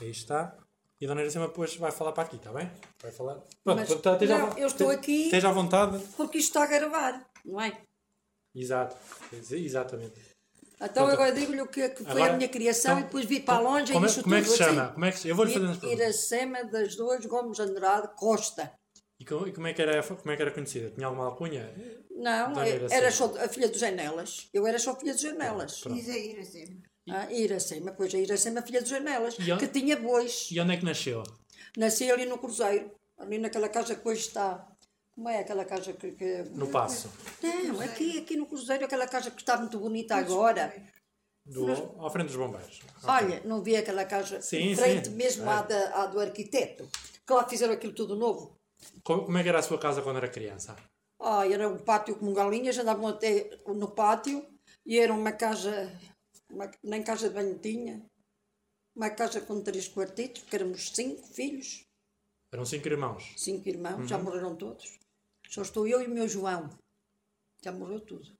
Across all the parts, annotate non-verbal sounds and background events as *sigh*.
Aí está. E a Dona Iracema depois vai falar para aqui, está bem? Vai falar. Pronto, Mas- tá- esteja não, eu estou te- aqui- Esteja à vontade. Porque isto está a gravar, não é? Exato. Ex- Exatamente. Então Pronto. agora digo-lhe o que, que foi Agora, a minha criação então, e depois vi para longe como, e é, isto como é que tudo se chama? assim. Como é que se- Eu vou-lhe fazer as perguntas. Iracema das duas Gomes Andrade Costa. E como, e como é que era, como é que era conhecida? Tinha alguma alcunha? Não, é- era só a filha dos Janelas. Eu era só filha dos Janelas. Diz aí, Iracema. Ah, Iracema, pois a Iracema, filha dos Janelas, que tinha bois. E onde é que nasceu? Nasci ali no Cruzeiro, ali naquela casa que hoje está. Como é aquela casa que. que... No Passo. Não, aqui, aqui no Cruzeiro, aquela casa que está muito bonita agora. Do, ao frente dos bombeiros. Olha, não vi aquela casa Sim, em frente sim. mesmo É. à, da, à do arquiteto, que lá fizeram aquilo tudo novo. Como, como é que era a sua casa quando era criança? Ah, era um pátio com galinhas, andavam até no pátio e era uma casa, uma, nem casa de banho tinha, uma casa com três quartitos, porque éramos cinco filhos, Eram cinco irmãos. cinco irmãos, Uhum. já morreram todos. Só estou eu e o meu João, já morreu tudo.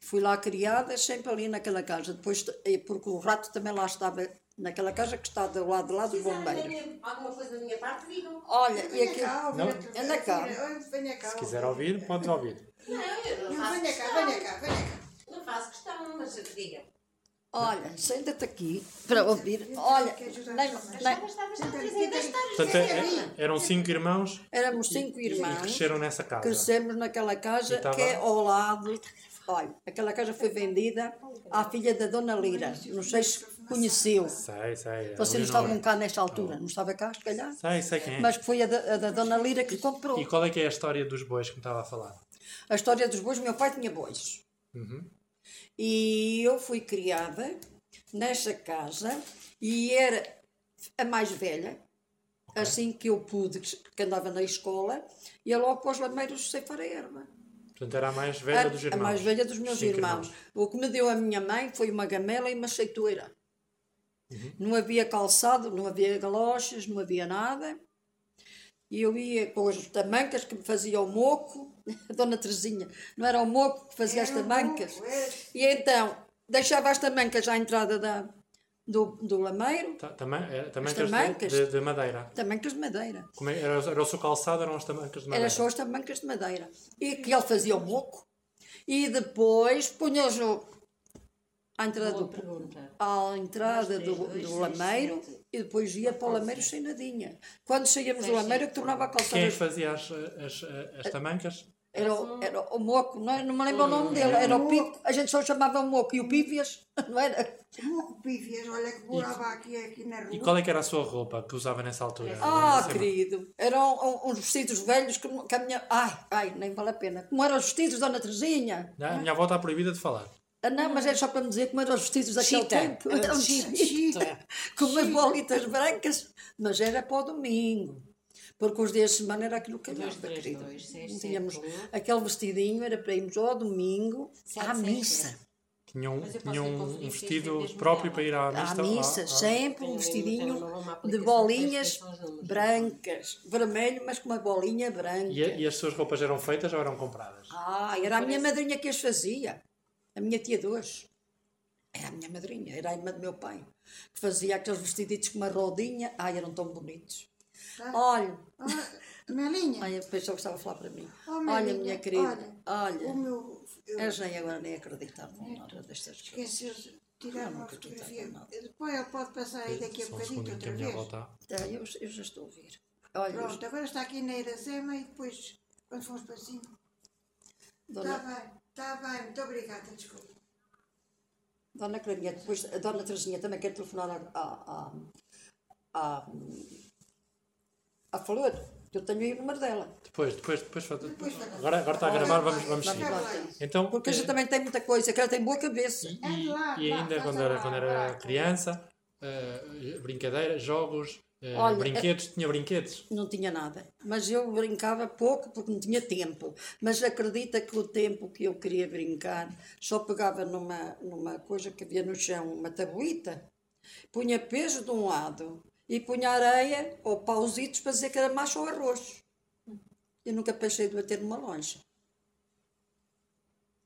Fui lá criada, sempre ali naquela casa, depois, eh, porque o rato também lá estava, naquela casa que está do lado de lá do bombeiro. Alguma coisa da minha parte, digam. Olha, e aquilo... cá, Não. Anda cá. Se quiser ouvir, pode ouvir. Não, eu não venha cá, venha cá, venha cá. Não faço questão, mas diga. Olha, senta-te aqui para ouvir. Olha, a. Portanto, é- é- eram cinco irmãos éramos cinco que irmãos, cresceram nessa casa. crescemos naquela casa E estava- que é ao lado. Olha, aquela casa foi vendida à filha da Dona Lira. Não sei se conheceu. Sei, sei. Vocês não estavam cá nesta altura, não estava cá, se calhar? Sei, sei quem é. Mas foi a da, a da Dona Lira que comprou. E qual é que é a história dos bois que me estava a falar? A história dos bois, meu pai tinha bois. E eu fui criada nesta casa e era a mais velha, assim que eu pude, que andava na escola, ia logo para os lameiros ceifar a erva. Portanto, era a mais velha A, dos a irmãos. mais velha dos meus Cinco irmãos. O que me deu a minha mãe foi uma gamela e uma seitoeira. Uhum. Não havia calçado, não havia galochas, não havia nada. E eu ia com as tamancas que me fazia o moco, a *laughs* dona Terezinha, não era o moco que fazia as tamancas. E então, deixava as tamancas à entrada da, do, do lameiro, Ta- Também, era, também As de, tamancas? de, de madeira. tamancas de madeira. Como é- era, era o seu calçado, eram as tamancas de madeira. Era só as tamancas de madeira. E que ele fazia o moco. E depois punha-os no- à entrada, Boa do, pergunta. à entrada do, do lameiro sete. E depois ia para o lameiro sem nadinha. Quando saíamos do lameiro, eu tornava a calçar. Quem as- fazia as, as, as tamancas? Era, o- era o moco, não, é? não me lembro o nome dele, era o pico. A gente só chamava o moco e o pívias, *laughs* não era? Moco Pífias, olha que morava aqui, aqui na rua. E qual é que era a sua roupa que usava nessa altura? Ah, querido, eram um- uns vestidos velhos que, que a minha. Ai, ai, nem vale a pena. Como eram os vestidos da Dona Terezinha? A minha avó está proibida de falar. Ah, não, mas é só para me dizer como eram os vestidos daquele Chita. tempo. Era chita. chita, com umas bolitas brancas, mas era para o domingo. Porque os dias de semana era aquilo que seis, Não sete, tínhamos aquele vestidinho, era para irmos ao domingo Sete, à sete, missa. Tinham, um vestido próprio para ir à À missa. missa, Ah, ah. sempre um vestidinho de bolinhas brancas, vermelho, mas com uma bolinha branca. E, e as suas roupas eram feitas ou eram compradas? Ah, era a minha madrinha que as fazia. A minha tia de hoje. Era a minha madrinha, era a irmã do meu pai. Que fazia aqueles vestiditos com uma rodinha. Ai, eram tão bonitos. Olha, Ah, Melinha, *laughs* ai, a pessoa que estava a falar para mim. Oh, olha, Marinha, minha querida, olha. o meu... Eu Eles nem agora nem acreditavam em nada destas coisas. esqueci de tirar uma acreditava fotografia. Depois ele pode passar aí daqui a Só um bocadinho outra minha vez. está. Tá, eu, eu já estou a ouvir. Olha, Pronto, agora está aqui na Iracema e depois, quando formos para cima. Está bem, está bem, muito obrigada, desculpa. dona Clarinha, depois a dona Terezinha também quer telefonar à, à, à, à, à Flor, que eu tenho aí o número dela. Depois, depois, depois. Depois. Agora, agora está a gravar, vamos, vamos seguir. Então, Porque a gente eh, também tem muita coisa, que ela tem boa cabeça. e, lá, e ainda quando era, quando era criança, eh, brincadeiras, jogos, Olha, brinquedos, tinha brinquedos. Não tinha nada. Mas eu brincava pouco porque não tinha tempo. Mas acredita que o tempo que eu queria brincar só pegava numa, numa coisa que havia no chão, uma tabuita, punha peso de um lado e punha areia ou pausitos para dizer que era macho ou arroz. Eu nunca pensei de bater numa longe.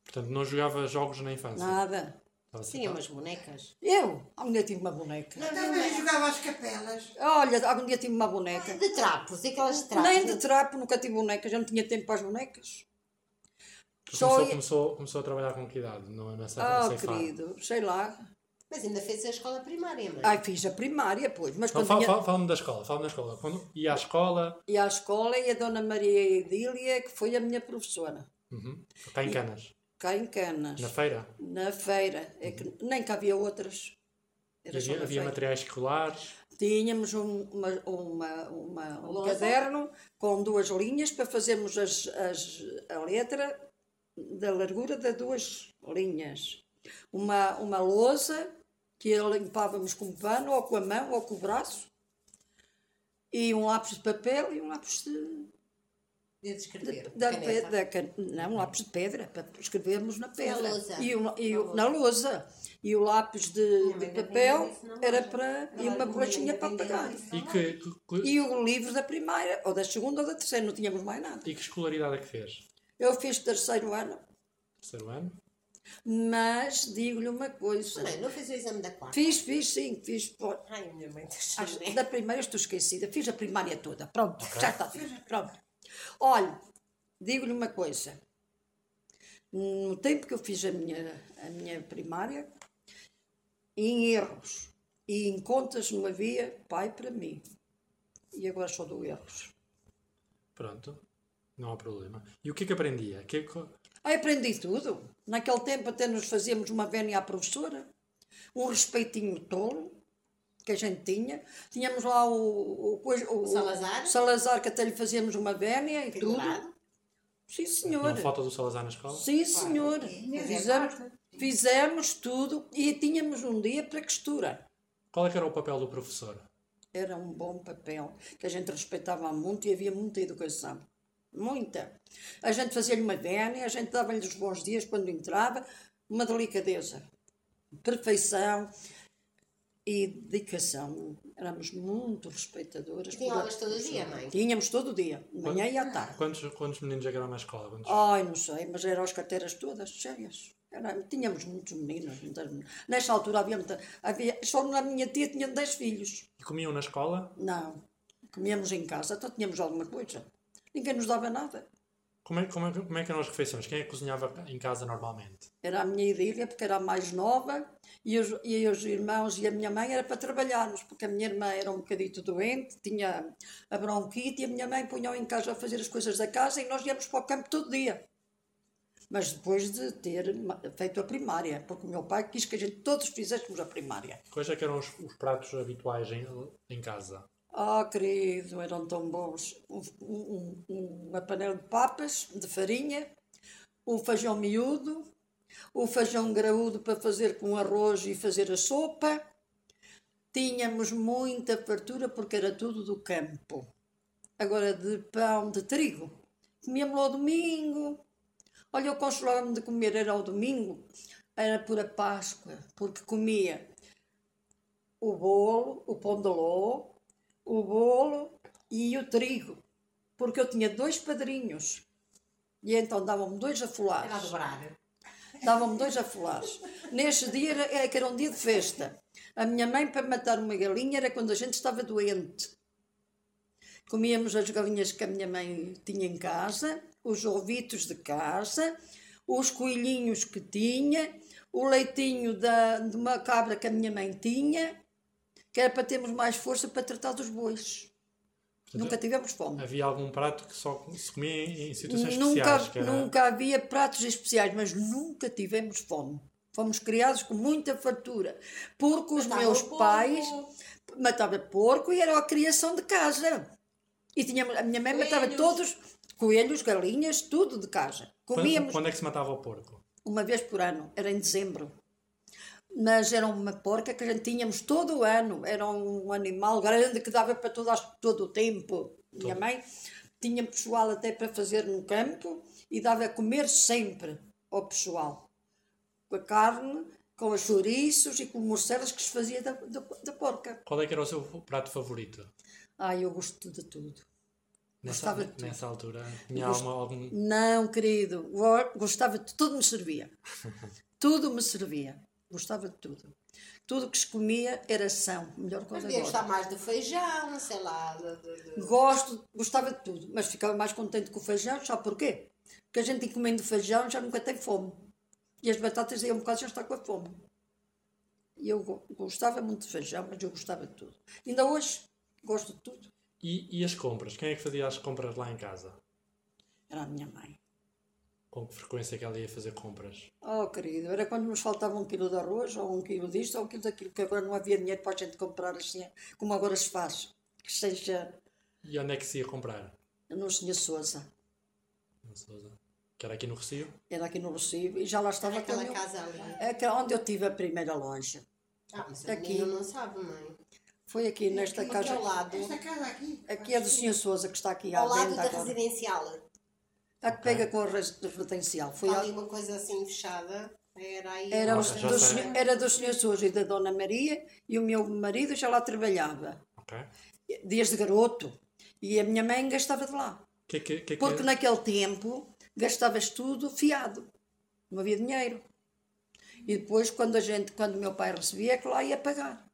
Portanto, não jogava jogos na infância. Nada. Tinha umas bonecas. Eu, algum dia tive uma boneca. Também Então, jogava às capelas. Olha, algum dia tive uma boneca. De trapos, aquelas de trapos. Nem de trapo, nunca tive bonecas, eu não tinha tempo para as bonecas. Só Começou, ia- começou, começou a trabalhar com que idade? Não, nessa, Ah, nessa fase. querido, sei lá. Mas ainda fez a escola primária, mãe. Ai, fiz a primária, pois, mas Então, fala- vinha... fala- Fala-me da escola. Fala-me da escola. Quando ia à escola, ia à escola e a Dona Maria Edília, que foi a minha professora, uhum, cá em Canas, cá em Canas, na feira, na feira. É que nem cá havia outras. Havia, havia materiais escolares. Tínhamos um, uma, uma, uma- um caderno com duas linhas para fazermos as, as, a letra da largura de duas linhas. Uma, uma lousa que limpávamos com pano, ou com a mão, ou com o braço. E um lápis de papel e um lápis de, De escrever. da, da can- não, um lápis de pedra, para escrevermos na pedra. lousa. E, o, e o- Na lousa. E o lápis de, de não papel era para. E uma não bolachinha para pagar. E que, que- que- E o livro da primeira, ou da segunda ou da terceira, não tínhamos mais nada. e que escolaridade é que fez? Eu fiz terceiro ano, Terceiro ano? mas digo-lhe uma coisa. Mãe, não fez o exame da quarta? Fiz, fiz sim, fiz. pô, Ai, minha mãe que Da primeira estou esquecida, fiz a primária toda. Pronto, já está. Pronto. Olha, digo-lhe uma coisa. No tempo que eu fiz a minha, a minha primária, em erros e em contas não havia pai para mim. E agora só dou erros. Pronto. Não há problema. E o que é que aprendia? Que é que- aprendi tudo. Naquele tempo até nos fazíamos uma vénia à professora, um respeitinho tolo que a gente tinha. Tínhamos lá o, o, coisa- o- Salazar? o Salazar, que até lhe fazíamos uma vénia e Figurado. tudo. Sim, Não senhor. falta do Salazar na escola? Sim, senhor. Fizemos, fizemos tudo e tínhamos um dia para costura. Qual é que era o papel do professor? Era um bom papel, que a gente respeitava muito e havia muita educação. Muita. A gente fazia-lhe uma vénia, a gente dava-lhe os bons dias quando entrava, uma delicadeza, perfeição e dedicação. Éramos muito respeitadoras. Tinha aulas todo dia, mãe? Tínhamos todo dia, de manhã e à tarde. Quantos, quantos meninos é que eram na escola? Quantos? Ai, não sei, mas eram as carteiras todas cheias. Era, tínhamos muitos meninos. muitas meninas. Nessa altura havia, muita, havia. Só na minha tia tinha 10 filhos. E comiam na escola? Não. Comíamos em casa, então tínhamos alguma coisa. Ninguém nos dava nada. Como é, como, é, como é que eram as refeições? Quem é que cozinhava em casa normalmente? Era a minha idília, porque era a mais nova, e os, e os irmãos e a minha mãe era para trabalharmos, porque a minha irmã era um bocadito doente, tinha a bronquite, e a minha mãe punha em casa a fazer as coisas da casa, e nós íamos para o campo todo dia. Mas depois de ter feito a primária, porque o meu pai quis que a gente todos fizéssemos a primária. Quais é que eram os, os pratos habituais em, em casa? Ah, querido, eram tão bons. Um- um- um- uma panela de papas, de farinha, o feijão miúdo, o feijão graúdo para fazer com arroz e fazer a sopa. Tínhamos muita fartura porque era tudo do campo. Agora, de pão de trigo, comíamos ao domingo. Olha, eu consolava-me de comer, era ao domingo, era por a Páscoa, porque comia o bolo, o pão de ló, o bolo e o trigo, porque eu tinha dois padrinhos. E então davam-me dois Era afolares. dobrar. Davam-me dois afolares. Neste dia era, era que era um dia de festa. A minha mãe, para matar uma galinha, era quando a gente estava doente. Comíamos as galinhas que a minha mãe tinha em casa, os ovitos de casa, os coelhinhos que tinha, o leitinho da, de uma cabra que a minha mãe tinha, que era para termos mais força para tratar dos bois. Portanto, Nunca tivemos fome. Havia algum prato que só se comia em, situações Nunca, especiais? Que era... nunca havia pratos especiais, mas nunca tivemos fome. Fomos criados com muita fartura. Porque os Matava meus porco. pais matavam porco e era a criação de casa. E tínhamos, a minha mãe matava Coelhos. todos, coelhos, galinhas, tudo de casa. Quando, Comíamos quando é que se matava o porco? uma vez por ano, era em dezembro. Mas era uma porca que a gente tínhamos todo o ano. Era um animal grande que dava para todo, todo o tempo. Minha mãe tinha pessoal até para fazer no campo e dava a comer sempre ao pessoal. Com a carne, com os chouriços e com morcelas que se fazia da, da, da porca. Qual é que era o seu prato favorito? Ai, eu gosto de tudo. Nessa, Gostava de tudo. nessa altura? Tinha Gost- algum... Não, querido, go- gostava de tudo me servia. *laughs* tudo me servia. Gostava de tudo. Tudo que se comia era são, melhor coisa agora. gostar mais do feijão, sei lá. de- de- de- Gosto, gostava de tudo, mas ficava mais contente com o feijão, sabe porquê? Porque a gente comendo feijão já nunca tem fome. E as batatas iam um bocado já está com a fome. E eu go- gostava muito de feijão, mas eu gostava de tudo. Ainda hoje gosto de tudo. E, e as compras? Quem é que fazia as compras lá em casa? Era a minha mãe. Com que frequência é que ela ia fazer compras? Oh, querido, era quando nos faltava um quilo de arroz, ou um quilo disto, ou um quilo daquilo, que agora não havia dinheiro para a gente comprar assim, como agora se faz. Que seja E onde é que se ia comprar? no Senhor Souza. Não Sousa. Que era aqui no Recio? Era aqui no Recife e já lá estava Aquela também. casa ali. É onde eu tive a primeira loja. Ah, mas Aqui. não sabe, mãe. Foi aqui nesta Aqui casa. ao lado. Esta casa aqui. Aqui é do Senhor Souza que está aqui à Ao lado da agora. residencial. A que pega com a res- residencial. Foi Está a- ali uma coisa assim fechada. Era aí. era, o- Já do senhor, era do Senhor Souza e da Dona Maria e o meu marido já lá trabalhava. Ok. Desde garoto. E a minha mãe gastava de lá. Que, é que, que, é que- Porque naquele tempo gastavas tudo fiado. Não havia dinheiro. E depois, quando a gente, quando o meu pai recebia, é que lá ia pagar.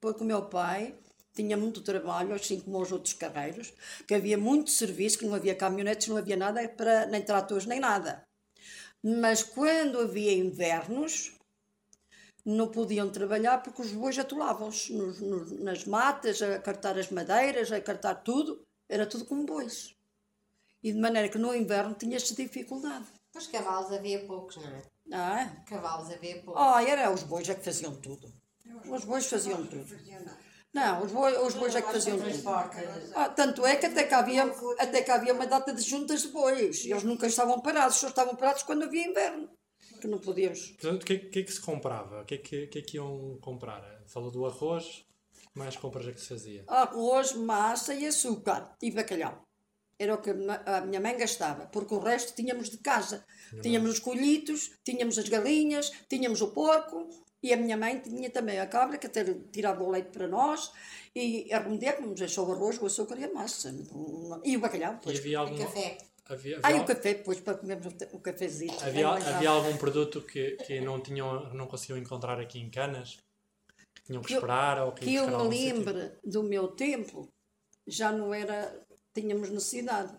Porque o meu pai tinha muito trabalho, assim como os outros carreiros, que havia muito serviço, que não havia caminhonetes, não havia nada, para, nem tratores, nem nada. Mas quando havia invernos, não podiam trabalhar porque os bois atolavam-se nos- nos- nas matas, a cartar as madeiras, a cartar tudo, era tudo como bois. E de maneira que no inverno tinha-se dificuldade. Os cavalos havia poucos, não é? Ah, é? Cavalos havia poucos. Oh, era os bois é que faziam tudo. Os bois faziam tudo. Não, os bois, os bois é que faziam tudo. Ah, tanto é que até que, havia, até que havia uma data de juntas de bois. E eles nunca estavam parados, só estavam parados quando havia inverno. Que não podíamos. Portanto, o que, é- que é que se comprava? O que é que, o que, é que iam comprar? Falou do arroz. Mais compras é que se fazia? Arroz, massa e açúcar e bacalhau. Era o que a minha mãe gastava, porque o resto tínhamos de casa. Tínhamos os colhitos, tínhamos as galinhas, tínhamos o porco e a minha mãe tinha também a cabra que até tirava o leite para nós e arremedávamos só o arroz, o açúcar e a massa. E o bacalhau, E pois. havia algum. Café. Havia, Ah, e havia, o café, depois, para comermos o cafezinho. havia, havia algum produto que, que não, tinham, não conseguiam encontrar aqui em Canas? Que tinham que Que eu- esperar ou que, que eu me a lembre do meu tempo, já não era, tínhamos necessidade.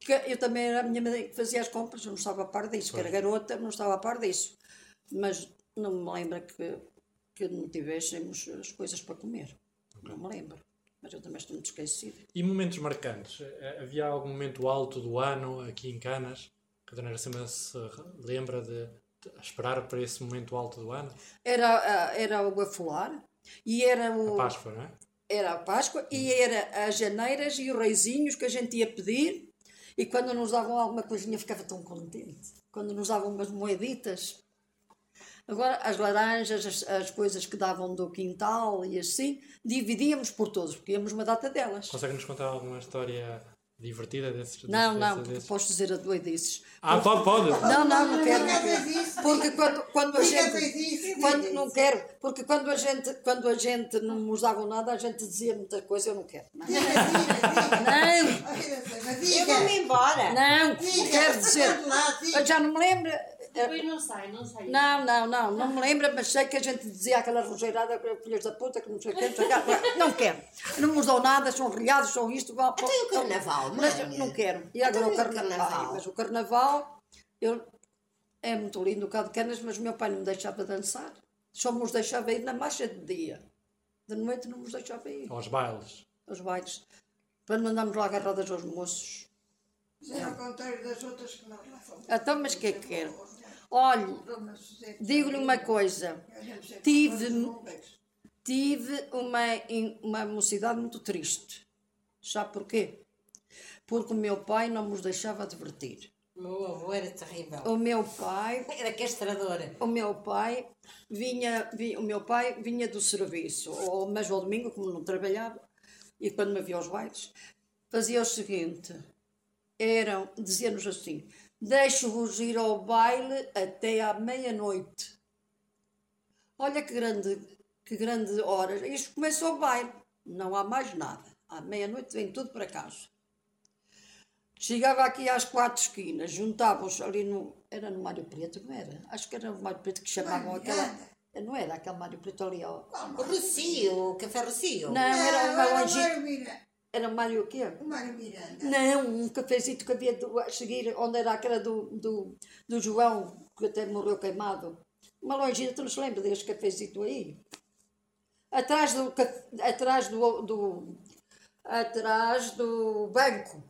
Que eu também era a minha mãe que fazia as compras, eu não estava a par disso, que era garota, não estava a par disso. Mas não me lembro que, que não tivéssemos as coisas para comer. Não me lembro. Mas eu também estou muito esquecida. E momentos marcantes? Eh, Havia algum momento alto do ano aqui em Canas? Que a dona Iracema se lembra de, de esperar para esse momento alto do ano? Era, a- era o afolar e era o. A Páscoa, não é? era a Páscoa e era as janeiras e os reizinhos que a gente ia pedir e quando nos davam alguma coisinha ficava tão contente. Quando nos davam umas moeditas. Agora, as laranjas, as, as coisas que davam do quintal e assim, dividíamos por todos, porque íamos uma data delas. Consegue-nos contar alguma história divertida desses? Não, desses- não, porque desses? posso dizer a doidices. Ah, pode, pode! Não, não, não quero. Nunca Não fez quero. isso. Porque quando, quando a Nunca gente. fez isso. Quando, não quero, porque quando a gente, quando a gente não nos davam nada, a gente dizia muita coisa, eu não quero. Não, Diga, diga, não. Eu vou-me embora. não, Diga. quero dizer. Eu já não me lembro. Depois não sai, não sai. Não, não, não, não me lembro, mas sei que a gente dizia aquela rogeirada, filhos da puta, que não sei o quê, não sei o quê. Não quero. Não nos dão nada, são rilhados, são isto. Vão, e o carnaval, Mas mãe? eu não quero. E agora o carnaval. Mas o carnaval, eu, é muito lindo o cá de canas, mas o meu pai não me deixava dançar. Só nos deixava ir na marcha de dia. De noite não nos deixava ir Aos bailes. aos bailes. Para não andarmos lá agarradas aos moços. Isso é ao contrário das outras que nós lá fomos. Então, mas o que é que quero? Olhe, digo-lhe uma coisa. Tive- tive uma, uma mocidade muito triste. Sabe porquê? Porque o meu pai não nos deixava divertir. O meu avô era terrível. O meu pai, *laughs* Era castrador. o meu pai vinha, vi- o meu pai vinha do serviço, ou, mas ao domingo, como não trabalhava, e quando me via aos bailes, fazia o seguinte, eram, dizia-nos assim, deixo-vos ir ao baile até à meia-noite. Olha que grande, que grande hora. Isto começa o baile. Não há mais nada. À meia-noite vem tudo para casa. Chegava aqui às quatro esquinas, juntavam-se ali no. Era no Mário Preto, não era? Acho que era no Mário Preto que chamavam aquela. Miranda. Não era aquele Mário Preto ali, ó. O Rocio, o Café Rocio. Não, era Não, uma era o longe. Era Mário o quê? O Mário Miranda. Não, um cafezito que havia do- a seguir, onde era aquela do, do, do João, que até morreu queimado. Uma lojinha, tu não se lembra desse cafezito aí? Atrás do, atrás do, do, atrás do banco.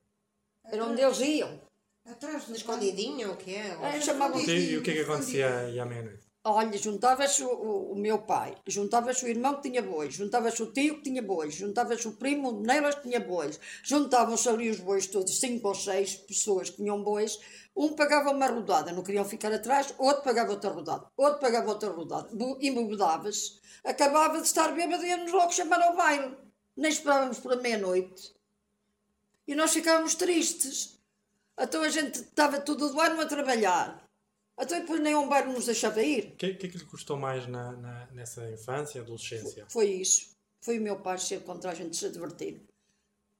Era onde eles iam. Atrás do Escondidinho, o que é? É, chamavam E o que é que acontecia aí à meia-noite? Olha, juntava-se o, o, meu pai, juntava-se o irmão que tinha bois, juntava-se o tio que tinha bois, juntava-se o primo nelas que tinha bois, juntavam-se ali os bois todos, cinco ou seis pessoas que tinham bois, um pagava uma rodada, não queriam ficar atrás, outro pagava outra rodada, outro pagava outra rodada, embebedava-se, acabava de estar bêbado e ia-nos logo chamar ao baile, nem esperávamos por a meia-noite. E nós ficávamos tristes. Então a gente estava todo o ano a trabalhar. Então depois nem um baile nos deixava ir. O que, que é que lhe custou mais na, na- nessa infância, adolescência? Foi isso. Foi o meu pai ser contra a gente se divertir.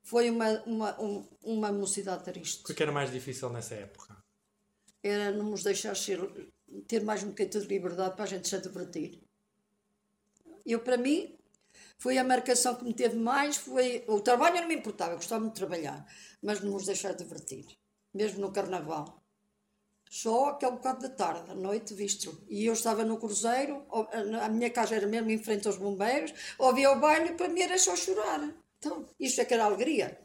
Foi uma, uma, um- uma mocidade O triste. que é que era mais difícil nessa época? Era não nos deixar ser, ter mais um bocadinho de liberdade para a gente se divertir. Eu, para mim, foi a marcação que me teve mais. Foi, o trabalho não me importava, eu gostava muito de trabalhar, mas não nos deixar divertir. Mesmo no carnaval. Só aquele bocado da tarde, à noite, visto. E eu estava no cruzeiro, ó, a minha casa era mesmo em frente aos bombeiros, ouvia o baile e para mim era só chorar. Então, isto é que era alegria.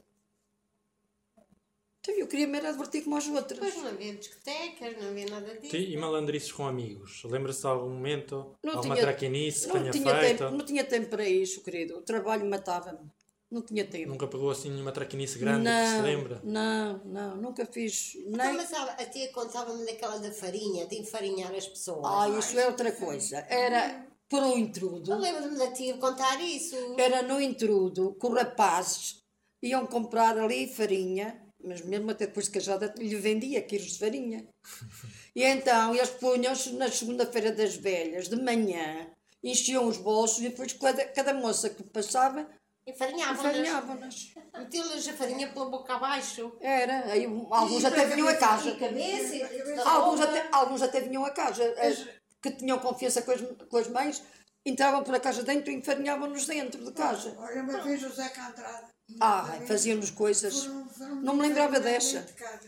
Então, eu queria me era divertir como as outras. Depois não havia discotecas, não havia nada disso. Ti- E malandrices com amigos? Lembra-se de algum momento? Não alguma tinha- traquinice não tinha, tempo, não tinha tempo para isso, querido. O trabalho matava-me. Não tinha tempo. Nunca pegou assim nenhuma traquinice grande que se não, lembra? não, não, nunca fiz. Então, Nem... mas a, a tia contava-me daquela da farinha, de enfarinhar as pessoas. Ah, isso é outra coisa. Era por um intrudo. Eu lembro-me da tia contar isso. Era no intrudo que os rapazes iam comprar ali farinha, mas mesmo até depois de casada lhe vendia quilos de farinha. E então eles punham-se na segunda-feira das velhas, de manhã, enchiam os bolsos e depois cada, cada moça que passava Enfarinhavam-nas. farinhavam-nas. Metiam-lhes a farinha pela boca abaixo. Era, aí alguns até vinham a casa. cabeça e Alguns até, alguns até vinham a casa. As que tinham confiança com as, com as mães, entravam para a casa dentro e enfarinhavam-nos dentro de casa. Olha, uma vez o Zé Andrade. Ah, faziam-nos coisas. Não me lembrava dessa. de casa.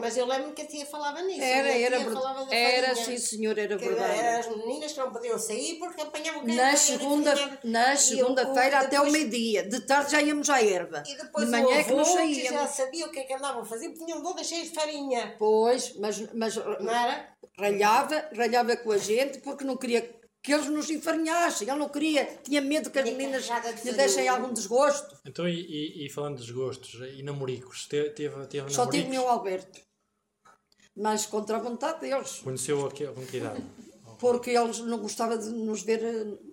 Mas eu lembro que a tia falava nisso. Era, era, falava verdade. da Era, sim, senhor, era verdade. as meninas que não podiam sair porque apanhavam quem Na segunda, na o- segunda-feira até depois- meio-dia. De tarde já íamos à erva. E depois De manhã o é que não avô, já saíamos. sabia o que é que andavam a fazer, punham todas cheias de farinha. Pois, mas, mas Não era? ralhava, ralhava com a gente porque não queria que eles nos enfarinhassem. Ele não queria, tinha medo que as meninas lhe dessem algum desgosto. Então, e, e- e falando de desgostos, e namoricos? Te- Teve, teve Só tive o meu Alberto. Mas contra a vontade deles. Conheceu a que, com que idade? *laughs* Porque eles não gostavam de nos ver.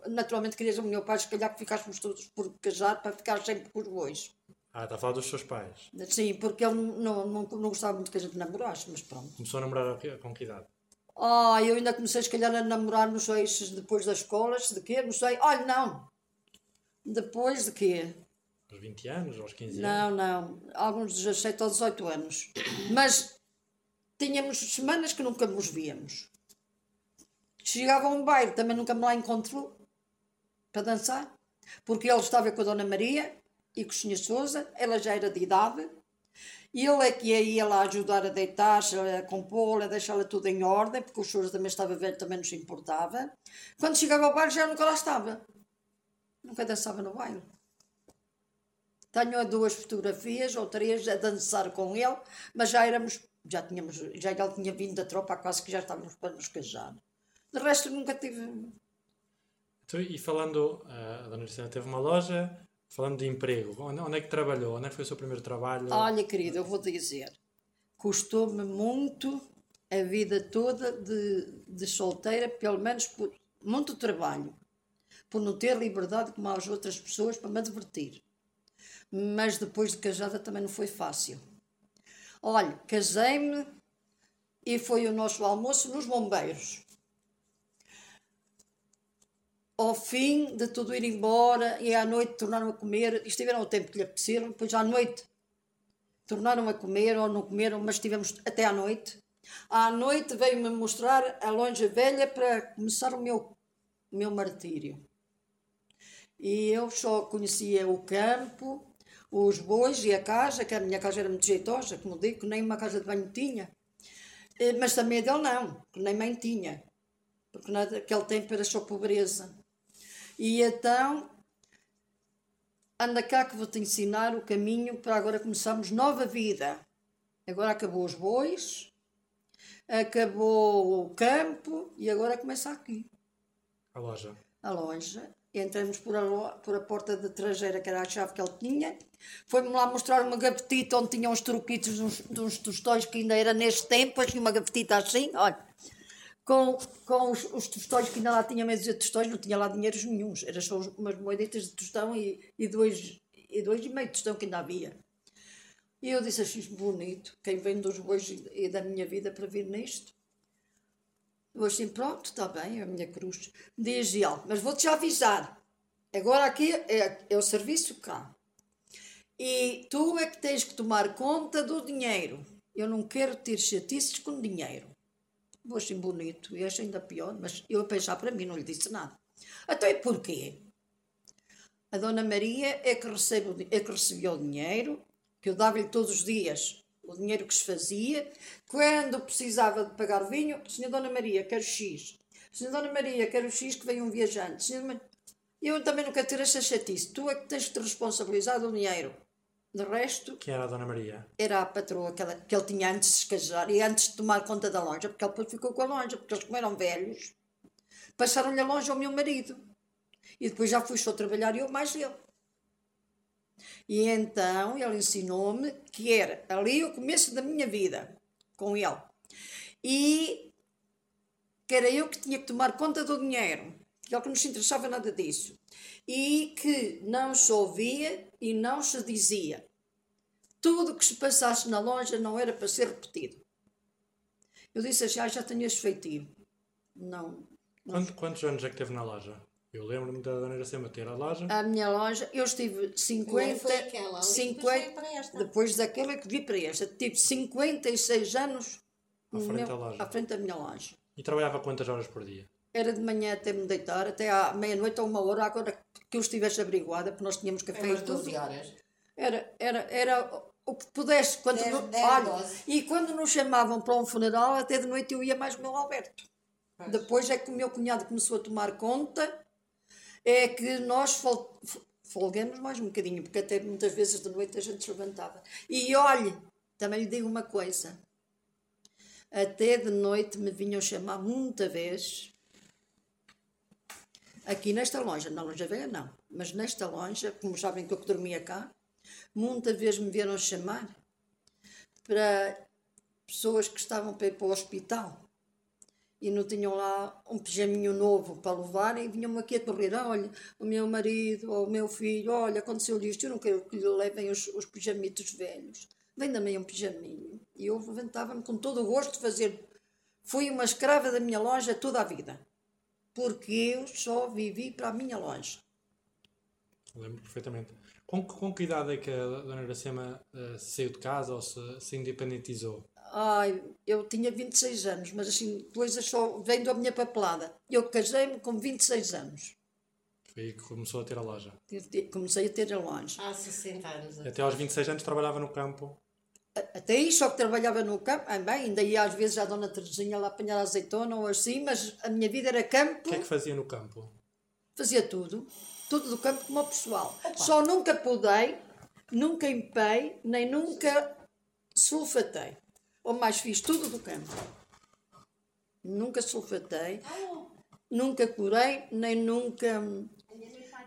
Naturalmente, querias o meu pai, se calhar que ficássemos todos por casar para ficar sempre com os bois. Ah, está a falar dos seus pais. Sim, porque ele não, não, não gostava muito que a gente namorasse, mas pronto. Começou a namorar com que idade? Ah, eu ainda comecei, se calhar, a namorar, não sei se depois da escola, se de quê, não sei. Olha, não. Depois de quê? Aos 20 anos, aos 15 anos? Não, não. Alguns 17 ou 18 anos. Mas tínhamos semanas que nunca nos víamos. Chegava a um baile, também nunca me lá encontrou para dançar. Porque ele estava com a Dona Maria e com o Sr. Souza, ela já era de idade. E ele é que ia lá ajudar a deitar-se, a compô-la, a deixá-la tudo em ordem, porque o Souza também estava velho, também não se importava. Quando chegava ao baile já nunca lá estava. Nunca dançava no baile. Tenho duas fotografias ou três a dançar com ele, mas já éramos, já tínhamos, já ele tinha vindo da tropa, quase que já estávamos para nos casar. De resto nunca tive. Então, e falando, a Dona Cristina teve uma loja, falando de emprego, onde, onde é que trabalhou? Onde é que foi o seu primeiro trabalho? Olha, querida, eu vou dizer, custou-me muito a vida toda de, de solteira, pelo menos por muito trabalho, por não ter liberdade como as outras pessoas para me divertir. Mas depois de casada também não foi fácil. Olha, casei-me e foi o nosso almoço nos bombeiros. Ao fim de tudo ir embora e à noite tornaram a comer, estiveram o tempo que lhe apeteceram, depois à noite tornaram a comer ou não comeram, mas estivemos até à noite. À noite veio-me mostrar a longe velha para começar o meu, o meu martírio. E eu só conhecia o campo, os bois e a casa, que a minha casa era muito jeitosa, como digo, nem uma casa de banho tinha. Eh, Mas também dele não, que nem mãe tinha, porque naquele tempo era só pobreza. E então, anda cá que vou-te ensinar o caminho para agora começarmos nova vida. Agora acabou os bois, acabou o campo e agora começa aqui A loja. a loja. Entramos por a, lo- por a porta da traseira, que era a chave que ele tinha. Foi-me lá mostrar uma gavetita onde tinha uns truquitos de uns, de uns tostões que ainda era neste tempo. Assim, uma gavetita assim, olha. Com, com os, os tostões que ainda lá tinha meio de tostões, não tinha lá dinheiros nenhuns. Era só umas moeditas de tostão e, e, dois, e dois e meio de tostão que ainda havia. E eu disse assim, bonito, quem vem dos bois e da minha vida para vir nisto. Eu assim, pronto, está bem, a minha cruz. Diz ele, mas vou-te já avisar. Agora aqui é, é o serviço cá. E tu é que tens que tomar conta do dinheiro. Eu não quero ter chatices com dinheiro. Vou assim bonito, e acho ainda pior, mas eu a pensar para mim não lhe disse nada. Então e porquê? A Dona Maria é que, recebe, o é que recebia o dinheiro, que eu dava-lhe todos os dias o dinheiro que se fazia. Quando precisava de pagar vinho, Senhora Dona Maria, quero X. Senhora Dona Maria, quero X que venha um viajante. Senhora Eu também não quero ter essa chatice. Tu é que tens que te responsabilizar do dinheiro. De resto, Quem era a Dona Maria? era a patroa que, ela- que ele tinha antes de se casar e antes de tomar conta da loja, porque ele depois ficou com a loja, porque eles como eram velhos, passaram-lhe a loja ao meu marido. E depois já fui só trabalhar eu mais ele. E então ele ensinou-me que era ali o começo da minha vida com ele. E que era eu que tinha que tomar conta do dinheiro, que ele que não se interessava nada disso. E que não se ouvia e não se dizia. Tudo o que se passasse na loja não era para ser repetido. Eu disse assim, ah, já tenho esse feitio. Não. Quanto- quantos anos é que teve na loja? Eu lembro-me da Dona Iracema ter a loja. A minha loja, eu estive 50, foi aquela ali, 50 depois veio para esta. depois daquela que vi para esta, tive 56 anos À frente meu- loja. à frente da minha loja. E trabalhava quantas horas por dia? Era de manhã até me deitar, até à meia-noite ou uma hora, agora que eu estivesse abriguada, porque nós tínhamos café e umas tudo. 12 horas. Era, era, era o que pudesse. Quando Dez- no- dez, olha, doze. e quando nos chamavam para um funeral, até de noite eu ia mais o meu Alberto. Depois é que o meu cunhado começou a tomar conta, é que nós fol- fo- folgamos mais um bocadinho, porque até muitas vezes de noite a gente se levantava. E olhe, também lhe digo uma coisa. Até de noite me vinham chamar muita vez aqui nesta loja, na loja velha não, mas nesta loja, como sabem que eu dormia cá, muita vez me vieram chamar para pessoas que estavam para ir para o hospital e não tinham lá um pijaminho novo para levar e vinham-me aqui a correr, olha, o meu marido ou o meu filho, olha, aconteceu-lhe isto, eu não quero que lhe levem os, os pijamitos velhos. Vem também um pijaminho. E eu levantava-me com todo o gosto de fazer. Fui uma escrava da minha loja toda a vida. Porque eu só vivi para a minha loja. Lembro perfeitamente. Com, que- com que idade é que a Dona Iracema eh, saiu de casa ou se, se independentizou? Ai, eu tinha 26 anos, mas assim, depois só vendo a minha papelada. Eu casei-me com 26 anos. Foi aí que começou a ter a loja. Comecei a ter a loja. Há 60 anos. Até aos 26 anos trabalhava no campo. Até aí só que trabalhava no campo. Ah, bem, ainda ia às vezes à Dona Terezinha lá apanhar azeitona ou assim, mas a minha vida era campo, O que é que fazia no campo? fazia tudo. Tudo do campo como o pessoal. Só nunca podei, nunca empei, nem nunca sulfatei. Ou mais fiz tudo do campo. Nunca sulfatei, nunca curei, nem nunca,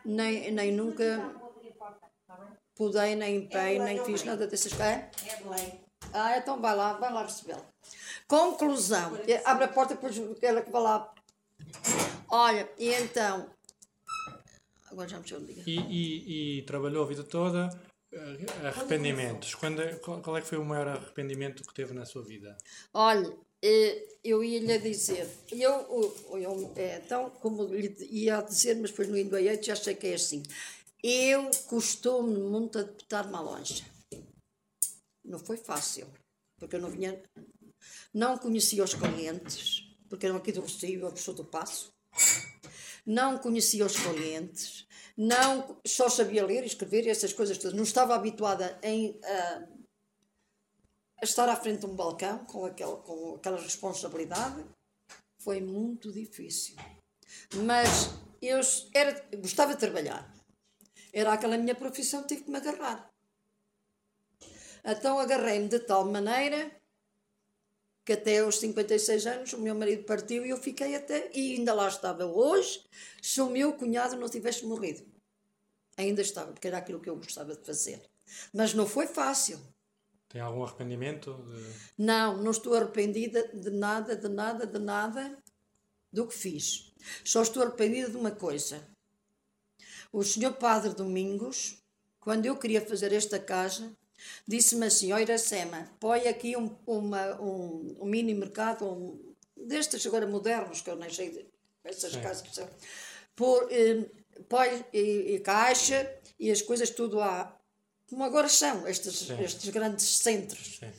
nem, nem nunca podei, nem empei, nem fiz nada dessas coisas. É Belém. Ah, então vai lá, vai lá recebê-la. Conclusão. Eh, Abre a porta, depois ela que vai lá. Olha, e então. Agora já me chamo de E, e, e trabalhou a vida toda. eh, Arrependimentos. Quando, é- qual, é que foi o maior arrependimento que teve na sua vida? Olha, eh, eu ia-lhe dizer. Eu, eu, então, como lhe ia dizer, mas depois no indo já sei que é assim. Eu costumo muito adaptar-me à loja. Não foi fácil, porque eu não vinha, não conhecia os clientes, porque eram aqui do Rocio, eu sou do Passo. Não conhecia os clientes, não só sabia ler e escrever essas coisas todas. Não estava habituada em, a, a estar à frente de um balcão com, aquele, com aquela responsabilidade. Foi muito difícil. Mas eu era, gostava de trabalhar. Era aquela minha profissão, tive que me agarrar. Então agarrei-me de tal maneira que até aos 56 anos o meu marido partiu e eu fiquei até, e ainda lá estava hoje, se o meu cunhado não tivesse morrido. Ainda estava, porque era aquilo que eu gostava de fazer. Mas não foi fácil. Tem algum arrependimento? De... Não, não estou arrependida de nada, de nada, de nada do que fiz. Só estou arrependida de uma coisa. O senhor Padre Domingos, quando eu queria fazer esta casa, disse-me assim: Ó Iracema, põe aqui um, uma, um, um mini mercado, um, destes agora modernos, que eu nem sei de, essas Sim. casas que são, por, eh, põe e, e, caixa e as coisas tudo há, como agora são, estes, estes grandes centros. Sim.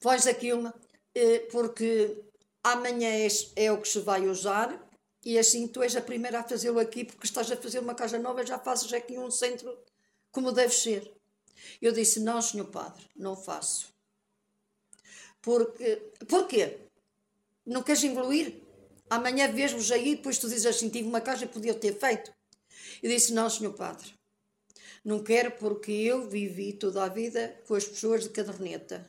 Pões aquilo, eh, porque amanhã é, é o que se vai usar e assim tu és a primeira a fazê-lo aqui, porque estás a fazer uma casa nova, já fazes aqui um centro como deve ser. Eu disse: Não, senhor padre, não faço. Porque, porquê? Não queres evoluir? Amanhã vês-vos aí, depois tu dizes assim: Tive uma casa e podia ter feito. Eu disse: Não, senhor padre, não quero porque eu vivi toda a vida com as pessoas de caderneta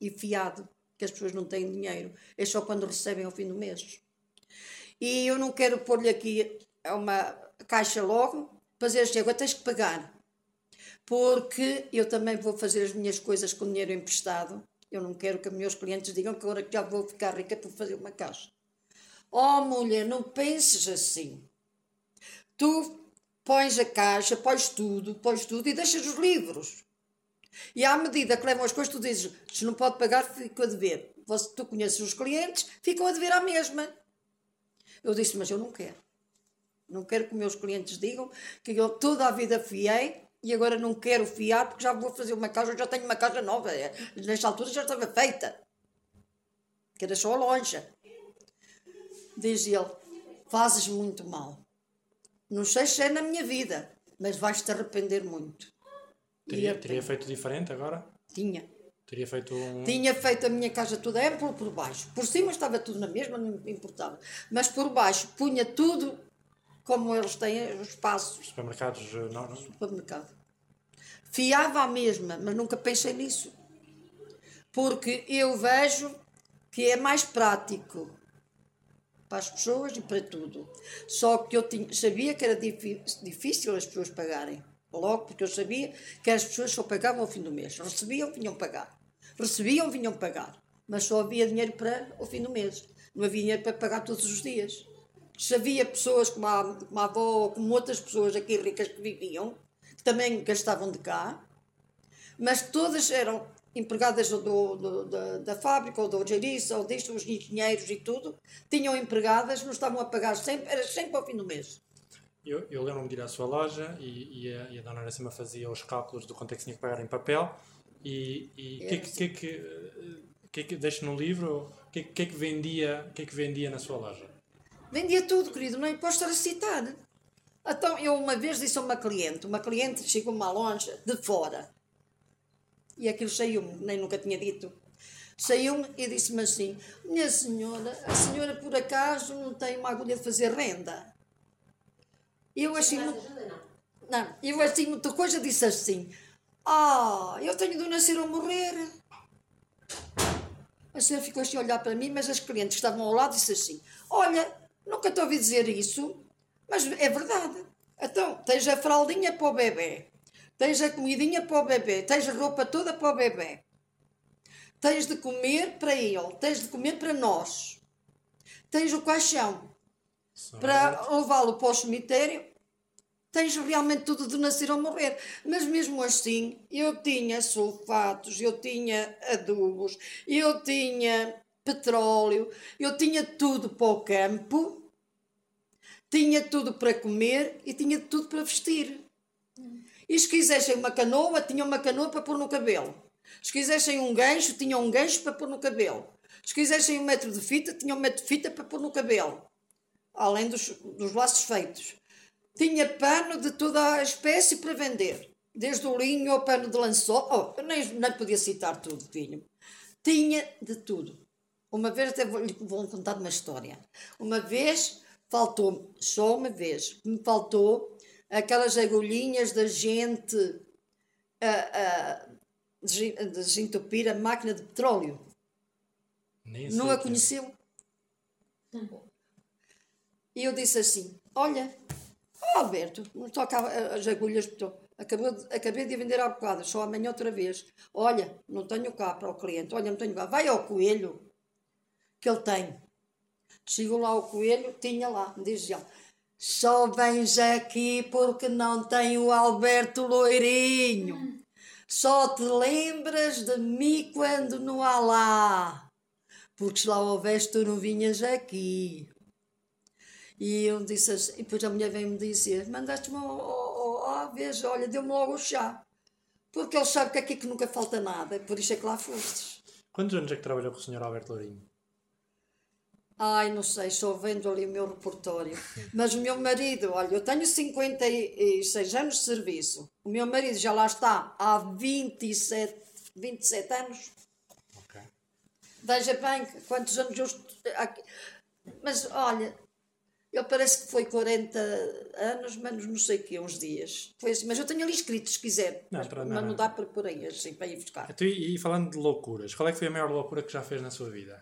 e fiado, que as pessoas não têm dinheiro, é só quando recebem ao fim do mês. E eu não quero pôr-lhe aqui uma caixa logo, fazer assim, agora tens que pagar porque eu também vou fazer as minhas coisas com dinheiro emprestado. Eu não quero que os meus clientes digam que agora que já vou ficar rica por fazer uma caixa. Oh, mulher, não penses assim. Tu pões a caixa, pões tudo, pões tudo e deixas os livros. E à medida que levam as coisas, tu dizes: se não pode pagar, fico a dever. Você, tu conheces os clientes, ficam a dever à mesma. Eu disse: mas eu não quero. Não quero que os meus clientes digam que eu toda a vida fiei e agora não quero fiar porque já vou fazer uma casa, já tenho uma casa nova. É, nesta altura já estava feita. Que era só a loja. Diz ele: Fazes muito mal. Não sei se é na minha vida, mas vais-te arrepender muito. Teria, teria feito diferente agora? Tinha. Teria feito um... Tinha feito a minha casa toda ampla por baixo. Por cima estava tudo na mesma, não me importava. Mas por baixo punha tudo como eles têm os espaços. Supermercados, eh, não, não? Supermercado. Fiava a mesma, mas nunca pensei nisso. Porque eu vejo que é mais prático para as pessoas e para tudo. Só que eu tinha, sabia que era difícil as pessoas pagarem. Logo, porque eu sabia que as pessoas só pagavam ao fim do mês. Recebiam, vinham pagar. Recebiam, vinham pagar. Mas só havia dinheiro para o fim do mês. Não havia dinheiro para pagar todos os dias se havia pessoas como a, como a avó ou como outras pessoas aqui ricas que viviam, que também gastavam de cá, mas todas eram empregadas do, do, da, da fábrica ou do geriça ou disto, os engenheiros e tudo, tinham empregadas, não estavam a pagar sempre, era sempre ao fim do mês. Eu, eu lembro-me de ir à sua loja e, e, a, e a dona Aracima fazia os cálculos do quanto é que tinha que pagar em papel e o que, que, que, que, que deixa no livro, o que, que, que, vendia, que, que vendia na sua loja? Vendia tudo, querido, não posso estar a citar. Então, eu uma vez disse a uma cliente, uma cliente chegou-me à longe de fora, e aquilo saiu-me, nem nunca tinha dito. Saiu-me e disse-me assim: Minha senhora, a senhora por acaso não tem uma agulha de fazer renda? Eu achei muito. Não, eu achei muita coisa, disse assim: Ah, eu tenho de nascer ou morrer. A senhora ficou assim a olhar para mim, mas as clientes que estavam ao lado disse assim: Olha, Nunca te ouvi dizer isso, mas é verdade. Então, tens a fraldinha para o bebê, tens a comidinha para o bebê, tens a roupa toda para o bebê, tens de comer para ele, tens de comer para nós, tens o caixão para levá-lo para o cemitério, tens realmente tudo de nascer ou morrer. Mas mesmo assim, eu tinha sulfatos, eu tinha adubos, eu tinha petróleo, eu tinha tudo para o campo, tinha tudo para comer e tinha tudo para vestir. E se quisessem uma canoa, tinha uma canoa para pôr no cabelo. Se quisessem um gancho, tinham um gancho para pôr no cabelo. Se quisessem um metro de fita, tinham um metro de fita para pôr no cabelo. Além dos, dos laços feitos. Tinha pano de toda a espécie para vender. Desde o linho ao pano de lençol. Oh, eu nem, nem podia citar tudo, filho. Tinha de tudo. Uma vez até vou, lhe vou contar uma história. Uma vez faltou, só uma vez, me faltou aquelas agulhinhas da gente a, a desen- a desentupir a máquina de petróleo. Nem Não a conheceu? E eu disse assim: Olha, ó Alberto, não toca as agulhas, de- acabei de vender há bocado, só amanhã outra vez. Olha, não tenho cá para o cliente, olha, não tenho cá. Vai ao coelho, que ele tem. Chegou lá ao coelho, tinha lá, diz ele. Só vens aqui porque não tem o Alberto Loirinho. Só te lembras de mim quando não há lá. Porque se lá houvesse, tu não vinhas aqui. E eu disse assim, e depois a mulher veio-me dizer: mandaste-me ao, ao, à vez, olha, deu-me logo o chá. Porque ele sabe que aqui que nunca falta nada, por isso é que lá fostes. Quantos anos é que trabalhou com o Sr. Alberto Lourinho? Ai, não sei, só vendo ali o meu repertório. Mas o meu marido, olha, eu tenho 56 anos de serviço. O meu marido já lá está há 27, 27 anos. Ok. Veja bem quantos anos eu estou aqui. Mas olha, ele parece que foi 40 anos, menos não sei o que, uns dias. Foi assim, mas eu tenho ali escrito, se quiser. Não, mas, para- mas não, não, não. dá para pôr aí assim, para ir buscar. Então, e, e falando de loucuras, qual é que foi a maior loucura que já fez na sua vida?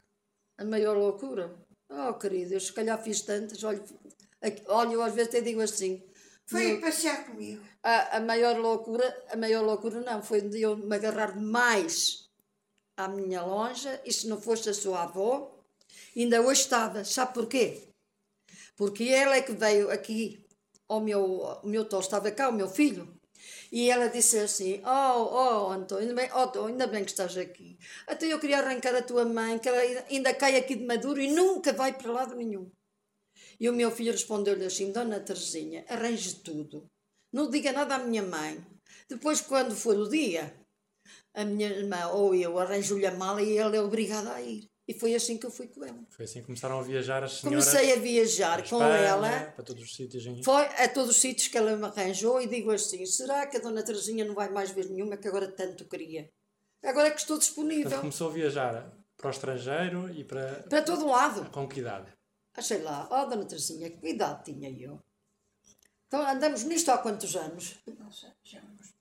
A maior loucura? Oh, querido, eu se calhar fiz tantas. Olha, olha eu às vezes até digo assim. Foi meu- passear comigo. a, a maior loucura, a maior loucura não, foi de eu me agarrar mais à minha lonja e se não fosse a sua avó, ainda hoje estava. Sabe porquê? Porque ela é que veio aqui ao meu, o meu tio estava cá, o meu filho, e ela disse assim: Oh, oh, Antônio, ainda bem, oh, ainda bem que estás aqui. Até eu queria arrancar a tua mãe, que ela ainda cai aqui de maduro e nunca vai para lado nenhum. E o meu filho respondeu-lhe assim: Dona Teresinha, arranje tudo. Não diga nada à minha mãe. Depois, quando for o dia, a minha irmã ou eu arranjo-lhe a mala e ele é obrigado a ir. E foi assim que eu fui com ele. Foi assim que começaram a viajar as senhoras Comecei a viajar para com Espanha, ela. para todos os sítios em... Foi a todos os sítios que ela me arranjou e digo assim: será que a Dona Teresinha não vai mais ver nenhuma que agora tanto queria? Agora é que estou Portanto, disponível. começou a viajar para o estrangeiro e para... Para todo lado. Com que idade? Sei lá, ó Dona Teresinha, que idade tinha eu? Então andamos nisto há quantos anos? Não sei, já uns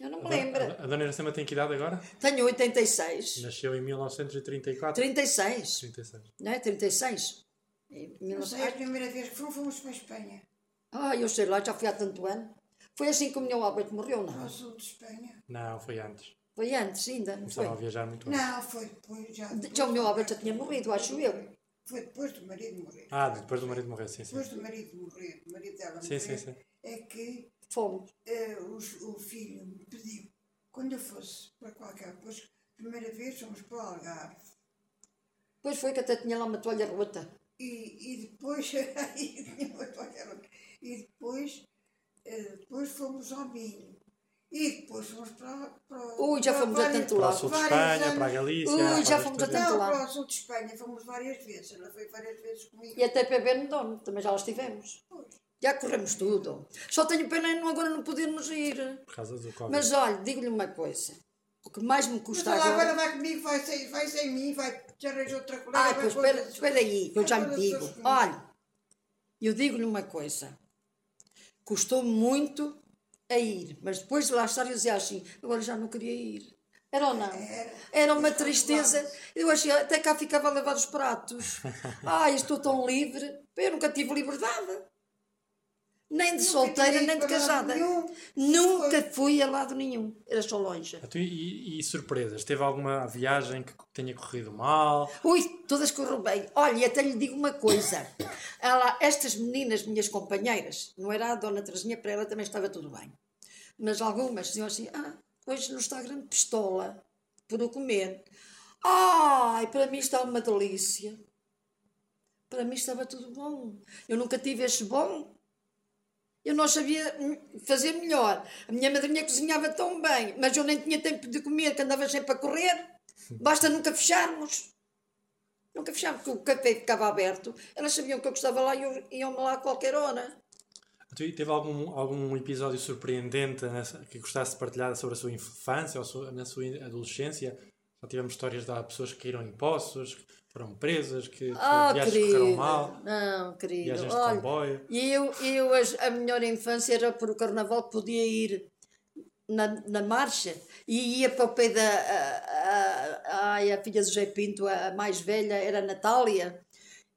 Eu não me A, lembro. a, a Dona Iracema tem que idade agora? Tenho 86. Nasceu em 1934? 36. 36. Não é? 36. Em Não sei, 1900 a primeira vez que fomos, fomos para a Espanha. Ah, eu sei lá, já fui há tanto ano. Foi assim que o meu Alberto morreu, Ao não? sul de Espanha. Não, foi antes. Foi antes ainda, não foi? Começaram a viajar muito antes. Não, foi depois. Já, depois Já o meu do Alberto já tinha morrido, acho eu. Foi depois do marido morrer. Ah, depois do marido morrer, sim, sim. Depois do marido morrer, do marido dela Sim, morrer, sim, sim. é que Fomos. eh, os- o filho me pediu, quando eu fosse para qualquer coisa, primeira vez fomos para o Algarve. Depois foi que até tinha lá uma toalha rota. E, e depois, *laughs* aí tinha uma toalha rota. e depois, eh, depois fomos ao Minho. E depois fomos para, para Ui, já para fomos a vários- tanto Para o lado. sul de Espanha, anos. para a Galícia. Ui, para já fomos a tanto lado. para o sul de Espanha fomos várias vezes. Ela foi várias vezes comigo. E até para Benidorm, também já lá estivemos. Já corremos tudo. Só tenho pena em não- agora não podermos ir. Por causa do Covid. Mas olha, digo-lhe uma coisa. O que mais me Mas custa ela agora agora... vai comigo, vai sem, vai sem mim, vai te arranjar outra colega. Ai, vai pois espera, espera aí, que eu já as digo. Olha, eu digo-lhe uma coisa. Custou muito a ir, mas depois de lá estar eu dizia assim, agora já não queria ir. Era ou não? Era. Era uma tristeza. Eu achei, até cá ficava a lavar os pratos. *laughs* Ai, estou tão livre. Eu nunca tive liberdade. Nem de Nunca solteira, nem de casada. nenhum. Nunca fui a lado nenhum. Era só longe. Então, e, e surpresas? Teve alguma viagem que tenha corrido mal? Ui, todas correram bem. Olha, e até lhe digo uma coisa. *coughs* Ela, estas meninas, minhas companheiras, não era a Dona Teresinha, para ela também estava tudo bem. Mas algumas diziam assim, ah, hoje não está grande pistola por o comer. Ai, para mim está uma delícia. Para mim estava tudo bom. Eu nunca tive este bom. Eu não sabia hum, fazer melhor. A minha madrinha cozinhava tão bem, mas eu nem tinha tempo de comer, que andava sempre a correr. Basta nunca fecharmos. Nunca fechámos, porque o café ficava aberto. Elas sabiam que eu gostava lá e iam-me lá a qualquer hora. Tu e teve algum, algum episódio surpreendente que gostasse de partilhar sobre a sua infância ou na sua adolescência? Já tivemos histórias de pessoas que caíram em poços, foram presas, que, que Ah, viagens querido. correram mal, Não, querido. viagens de Olha, comboio. E eu, eu a melhor infância era por o carnaval que podia ir na, na marcha e ia para o pé da. A, a, a, a filha do José Pinto, a mais velha, era a Natália,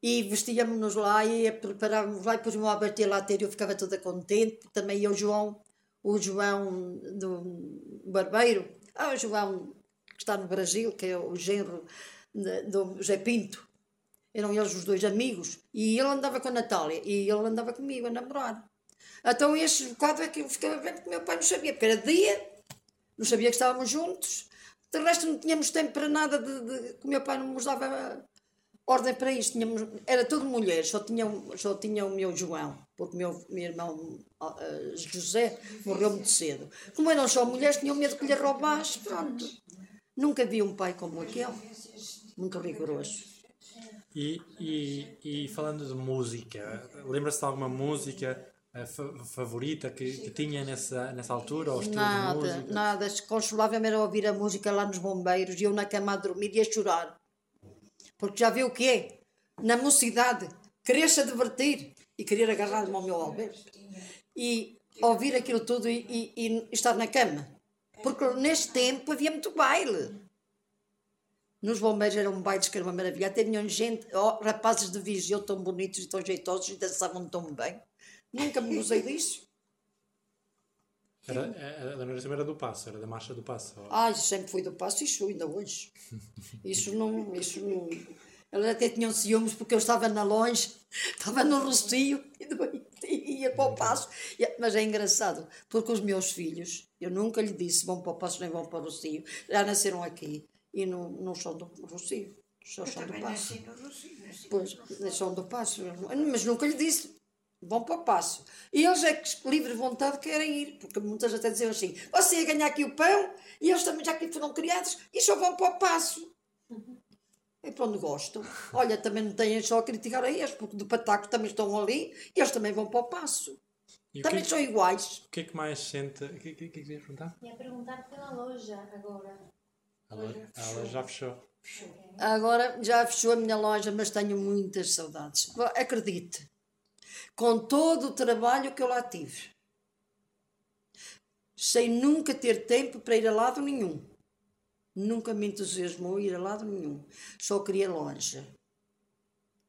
e vestíamos-nos lá e preparávamos lá e meu avô ia lá ter eu ficava toda contente. Também ia o João, o João do Barbeiro, ah, o João que está no Brasil, que é o genro do José Pinto eram eles os dois amigos, e ele andava com a Natália, e ele andava comigo a namorar. Então esse bocado é que eu ficava bem, porque o meu pai não sabia, porque era dia, não sabia que estávamos juntos, de resto não tínhamos tempo para nada, de, de, que o meu pai não nos dava ordem para isto, tínhamos, era tudo mulher, só tinha, só tinha o meu João, porque o meu, meu irmão ah, José morreu muito cedo. Como eram só mulheres, tinham medo que lhe roubasse, pronto. Nunca vi um pai como aquele, muito rigoroso. E, e, e falando de música, lembra-se de alguma música eh, fa- favorita que, que tinha nessa, nessa altura? Ou estilo de Nada, música? nada. Consolava-me era ouvir a música lá nos bombeiros e eu na cama a dormir e a chorar. Porque já viu o que é? Na mocidade, querer-se divertir e querer agarrar-me ao meu Alberto. E ouvir aquilo tudo e, e- e estar na cama. Porque neste tempo havia muito baile. Nos bombeiros eram bailes que era uma maravilha. Até vinham gente, oh, rapazes de Viseu tão bonitos e tão jeitosos e dançavam tão bem. Nunca me gozei disso. Era, a, a Dona era do Passo, era da Marcha do Passo. Ai, sempre fui do passo e sou ainda hoje. Isso não, isso não. Elas até tinham ciúmes porque eu estava na longe, estava no Rocio e ia para o passo. Mas é engraçado, porque os meus filhos, eu nunca lhe disse vão para o passo nem vão para o Rocio, já nasceram aqui e não, não são do Rocio, só são do passo. nasci no Rocio, nasci. Pois, são do passo, mas nunca lhe disse. Vão para o passo. E eles é que, livre de vontade, querem ir, porque muitas até diziam assim: você ia ganhar aqui o pão e eles também já aqui foram criados e só vão para o passo. É para onde gostam. Olha, também não têm só a criticar a eles, porque do Pataco também estão ali e eles também vão para o passo. E o que, Também é que- são iguais. o que é que mais sente? O que, que, que, que querias perguntar? Ia perguntar pela loja agora. Ela, ela já fechou. Agora já fechou a minha loja, mas tenho muitas saudades. Acredite, com todo o trabalho que eu lá tive, sem nunca ter tempo para ir a lado nenhum. Nunca me entusiasmou ir a lado nenhum. Só queria loja.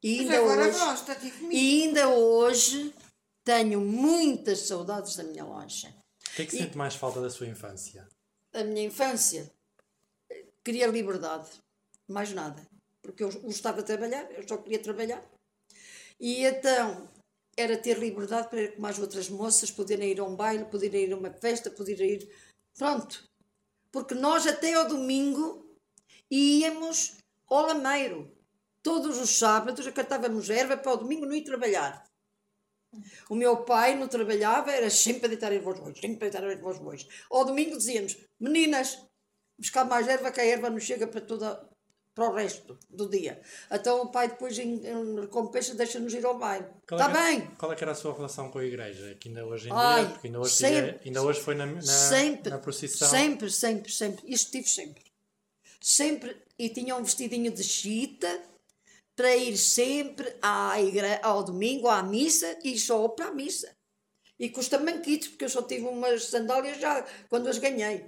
E ainda agora hoje, gosta e ainda hoje tenho muitas saudades da minha loja. O que é que sente mais falta da sua infância? a minha infância, queria liberdade, mais nada. Porque eu gostava de trabalhar, eu só queria trabalhar. E então era ter liberdade para ir com as outras moças, poderem ir a um baile, poderem ir a uma festa, poderem ir. Pronto. Porque nós até ao domingo íamos ao Lameiro. Todos os sábados acartávamos erva para o domingo não ir trabalhar. O meu pai não trabalhava, era sempre a deitar erva aos bois, sempre a deitar erva aos bois. Ao domingo dizíamos, meninas, buscar mais erva, que a erva não chega para, toda, para o resto do dia. Então o pai depois, em, em recompensa, deixa-nos ir ao. Qual Está é bem, Qual é que era a sua relação com a igreja? Que ainda hoje em Ai, dia, porque ainda hoje, sempre. ainda hoje foi na, na, sempre, na procissão. sempre, sempre, sempre. Isto tive sempre. Sempre. E tinha um vestidinho de chita para ir sempre à igre... ao domingo, à missa e só para a missa. E com os tamanquitos, porque eu só tive umas sandálias já quando as ganhei.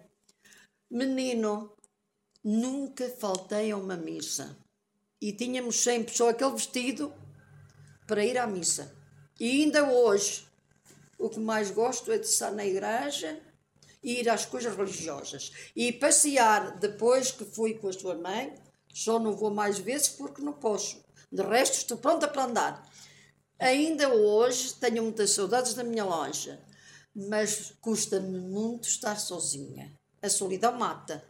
Menino, nunca faltei a uma missa. E tínhamos sempre só aquele vestido para ir à missa. E ainda hoje, o que mais gosto é de estar na igreja e ir às coisas religiosas. E passear depois que fui com a sua mãe, só não vou mais vezes porque não posso. De resto, estou pronta para andar. Ainda hoje tenho muitas saudades da minha loja, mas custa-me muito estar sozinha. A solidão mata.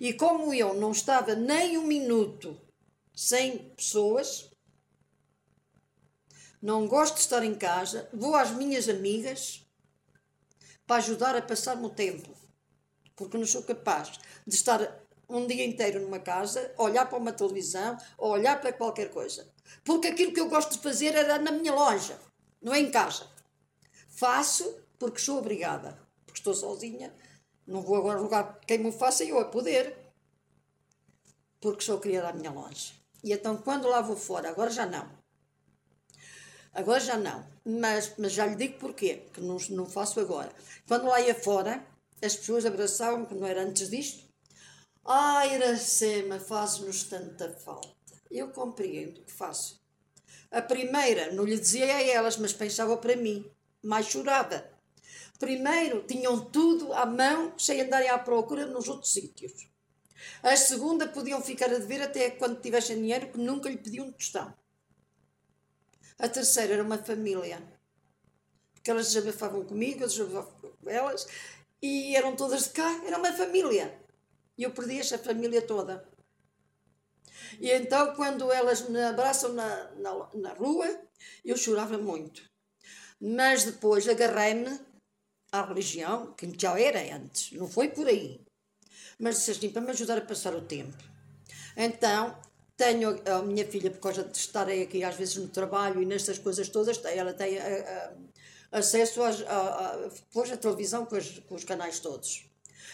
E como eu não estava nem um minuto sem pessoas, Não gosto de estar em casa, vou às minhas amigas para ajudar a passar-me o tempo. Porque não sou capaz de estar um dia inteiro numa casa, olhar para uma televisão ou olhar para qualquer coisa. Porque aquilo que eu gosto de fazer era na minha loja, não é em casa. Faço porque sou obrigada, porque estou sozinha. Não vou agora rogar quem me faça eu a poder, porque sou criada à minha loja. E então, quando lá vou fora, agora já não. Agora já não. Mas, mas já lhe digo porquê, que não, não faço agora. Quando lá ia fora, as pessoas abraçavam-me, que não era antes disto. Ai, Iracema, faz-nos tanta falta. Eu compreendo que faço. A primeira, não lhe dizia a elas, mas pensava para mim. Mais chorava. Primeiro, tinham tudo à mão, sem andarem à procura nos outros sítios. A segunda, podiam ficar a dever até quando tivessem dinheiro, que nunca lhe pediam tostão. A terceira era uma família. Porque elas desabafavam comigo, eu desabafava com elas, e eram todas de cá, era uma família. E eu perdi esta família toda. E então, quando elas me abraçam na, na, na rua, eu chorava muito. Mas depois agarrei-me à religião, que já era antes, não foi por aí. Mas disse assim, para me ajudar a passar o tempo. Então, tenho a minha filha, por causa de estarem aqui às vezes no trabalho e nestas coisas todas, ela tem a, a, acesso às, a, a, televisão com, as, com os canais todos.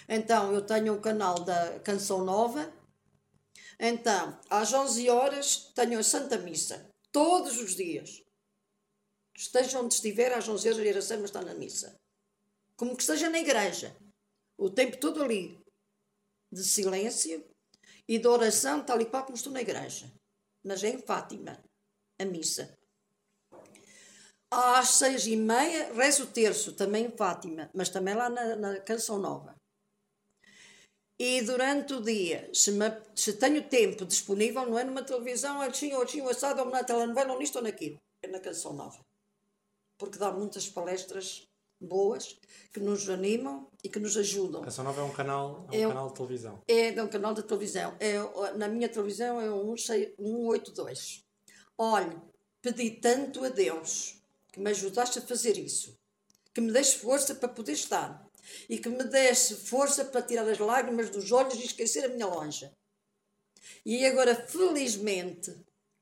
Então, eu tenho o canal da Canção Nova. Então, às 11 horas, tenho a Santa Missa. Todos os dias. Esteja onde estiver, às 11 horas, a Iracema está na missa. Como que esteja na igreja. O tempo todo ali. De silêncio e de oração, tal e qual como estou na igreja. Mas é em Fátima, a missa. Às seis e meia, rezo o terço, também em Fátima, mas também lá na, na Canção Nova. E durante o dia, se, me, se tenho tempo disponível, não é numa televisão, assim ou assim, assado, ou na telenovela, ou nisto ou naquilo. É na Canção Nova. Porque dá muitas palestras boas que nos animam e que nos ajudam. A Canção Nova é um canal, é um É canal de televisão. É de um canal de televisão. É, na minha televisão é um 182. Olhe, pedi tanto a Deus que me ajudaste a fazer isso, que me desse força para poder estar e que me desse força para tirar as lágrimas dos olhos e esquecer a minha lonja. E agora, felizmente,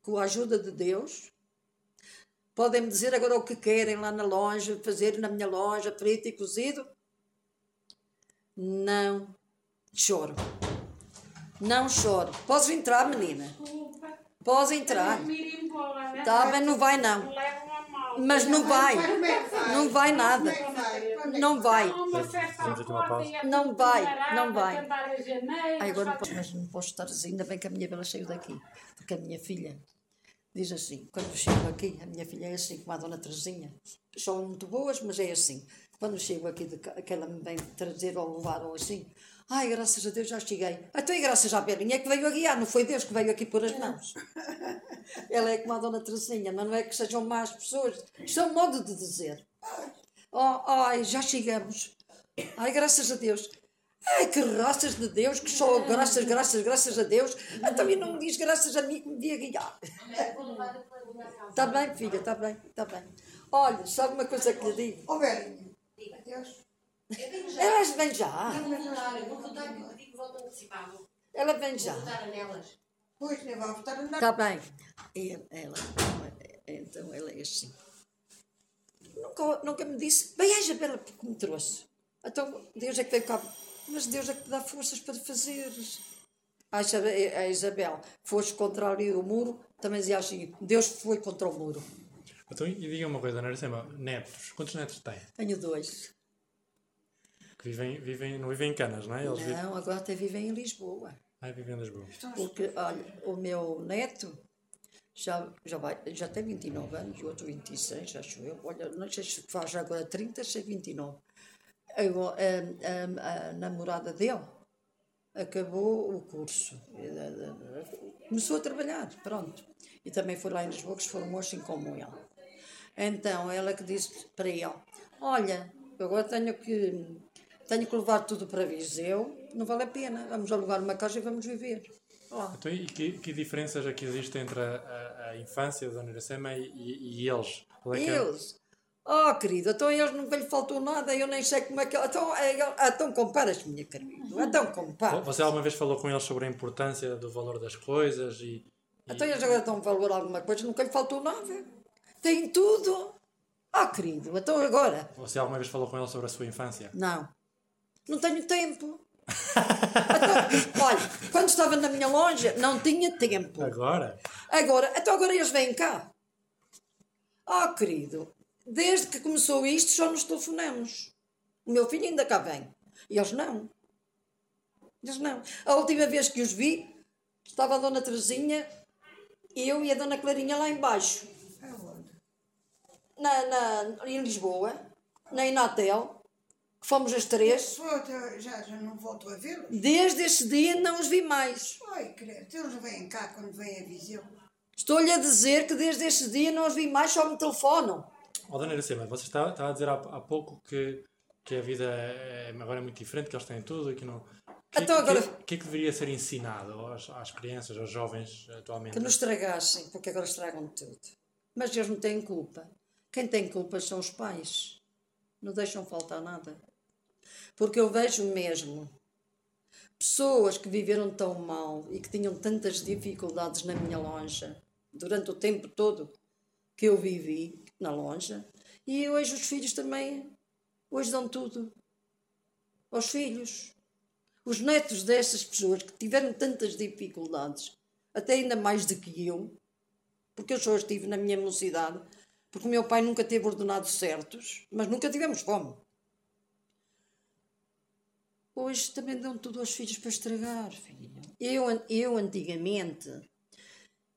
com a ajuda de Deus, podem-me dizer agora o que querem lá na loja, fazer na minha loja, preto e cozido. Não choro. Não choro. Podes entrar, menina. Desculpa. Podes entrar. Ir embora. Tá bem, não vai não. Mas não vai. É? Não vai nada. É que vai? É Não vai. E é Não vai, não Ai, agora não posso, mas não posso estar assim. Ainda bem que a minha bela saiu daqui. Porque a minha filha diz assim: quando chego aqui, a minha filha é assim como a dona Terezinha. São muito boas, mas é assim. Quando chego aqui, de, que ela me vem trazer ou levar ou assim. Ai, graças a Deus já cheguei. Até graças à Belinha é que veio a guiar, não foi Deus que veio aqui pôr as mãos. *laughs* Ela é como a dona Terezinha, mas não é que sejam más pessoas. Isto é um modo de dizer. Oh, ai, já chegamos. Ai, graças a Deus. Ai, que graças de Deus, que só graças, graças, graças a Deus. Ah, também não me diz graças a mim que me devia guiar. Está bem, filha, está bem, está bem. Olha, sabe uma coisa que lhe digo? Ó, Belinha. Deus. Elas vêm já. Vou votar, eu digo que voto antecipado. Ela vem já. Vou votar nelas. Pois, nem vai andar. Está bem. E ela, então ela é assim. Nunca, nunca me disse, bem, a Isabela, porque me trouxe. Então, Deus é que veio cá. Mas Deus é que te dá forças para fazeres. A Isabel, a Isabel foste contra ali o muro, também dizia assim, Deus foi contra o muro. Então, e diga uma coisa, Ana Aracema, netos, quantos netos tem? Tenho dois. Que vivem, vivem, não vivem em Canas, não é? Eles vivem, Não, agora até vivem em Lisboa. ah, vivem em Lisboa. Porque, olha, o meu neto já, já, vai, já tem 29 anos, o outro 26, acho eu. Olha, não sei se faz agora 30, sei 29. Eu, a, a, a namorada dele acabou o curso. Começou a trabalhar, pronto. E também foi lá em Lisboa que se formou assim como ele. Então, ela que disse para ele, olha, agora tenho que, tenho que levar tudo para Viseu, não vale a pena, vamos alugar uma casa e vamos viver. lá. Então, e que, que diferenças aqui existem entre a, a, a infância da Dona Iracema e, e, e eles? É que é- Eles? Oh, querido, então eles nunca lhe faltou nada, eu nem sei como é que. Então, é, então comparas, minha querido. Então comparas. Você alguma vez falou com eles sobre a importância do valor das coisas e, e- Então eles agora dão valor a alguma coisa, nunca lhe faltou nada. Tem tudo. Oh, querido, então agora? você alguma vez falou com eles sobre a sua infância? Não. Não tenho tempo. Então, olha, quando estava na minha loja, não tinha tempo. Agora? Agora, então agora eles vêm cá. Oh, querido, desde que começou isto só nos telefonamos. O meu filho ainda cá vem. E eles não. Eles não. A última vez que os vi, estava a Dona Terezinha, eu e a Dona Clarinha lá embaixo. Aonde? Na, na, em Lisboa, na Inatel, que fomos as três. Já, já não volto a vê-los? Desde esse dia não os vi mais. Ai, credo, eles vêm cá quando vêm a Viseu. Estou-lhe a dizer que desde esse dia não os vi mais, só me telefonam. Oh, Dona Iracema, você está, está a dizer há, há pouco que, que a vida é, agora é muito diferente, que eles têm tudo e que não... O que, Então agora- que, que é que deveria ser ensinado às, às crianças, aos jovens atualmente? Que nos estragassem, porque agora estragam tudo. Mas eles não têm culpa. Quem tem culpa são os pais. Não deixam faltar nada. Porque eu vejo mesmo pessoas que viveram tão mal e que tinham tantas dificuldades na minha loja durante o tempo todo que eu vivi na loja. E hoje os filhos também, hoje dão tudo aos filhos. Os netos dessas pessoas que tiveram tantas dificuldades, até ainda mais do que eu, porque eu só estive na minha mocidade, porque o meu pai nunca teve ordenados certos, mas nunca tivemos fome. Hoje também dão tudo aos filhos para estragar, filho. Eu, eu antigamente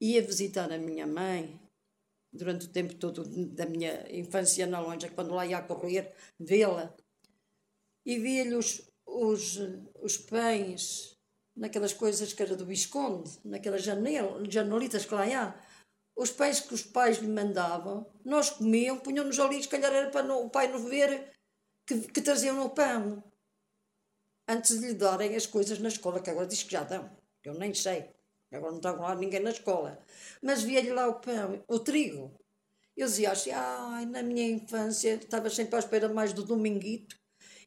ia visitar a minha mãe durante o tempo todo da minha infância na longe, quando lá ia a correr, vê-la e via-lhe os, os, os pães naquelas coisas que era do Visconde, naquelas janel, janelitas que lá há. Os pães que os pais lhe mandavam, nós comíamos, punham-nos ali, se calhar era para o pai nos ver que, que traziam no pão. Antes de lhe darem as coisas na escola, que agora diz que já dão. Eu nem sei. Agora não está lá ninguém na escola. Mas via-lhe lá o pão, o trigo. Eu dizia assim, ai, na minha infância estava sempre à espera mais do dominguito.